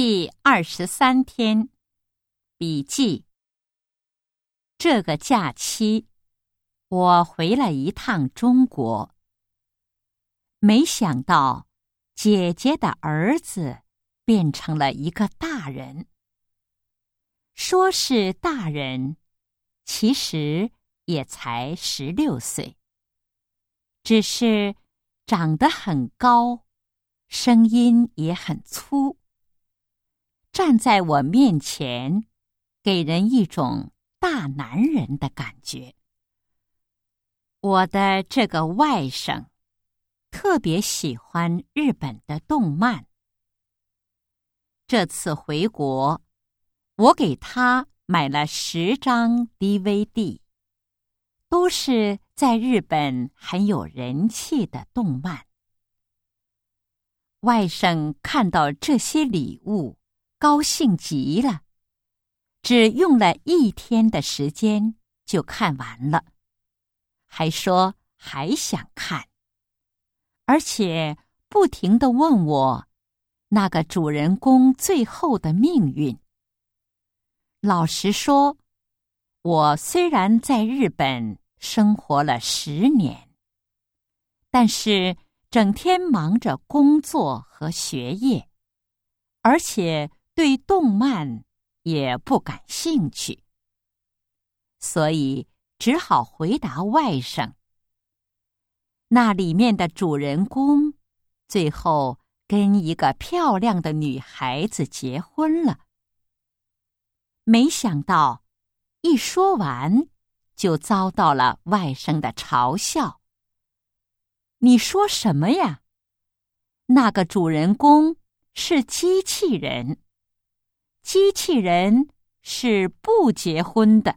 第二十三天笔记。这个假期，我回了一趟中国。没想到，姐姐的儿子变成了一个大人。说是大人，其实也才十六岁，只是长得很高，声音也很粗。站在我面前，给人一种大男人的感觉。我的这个外甥特别喜欢日本的动漫。这次回国，我给他买了十张 DVD，都是在日本很有人气的动漫。外甥看到这些礼物。高兴极了，只用了一天的时间就看完了，还说还想看，而且不停的问我那个主人公最后的命运。老实说，我虽然在日本生活了十年，但是整天忙着工作和学业，而且。对动漫也不感兴趣，所以只好回答外甥：“那里面的主人公最后跟一个漂亮的女孩子结婚了。”没想到，一说完就遭到了外甥的嘲笑。“你说什么呀？那个主人公是机器人。”机器人是不结婚的。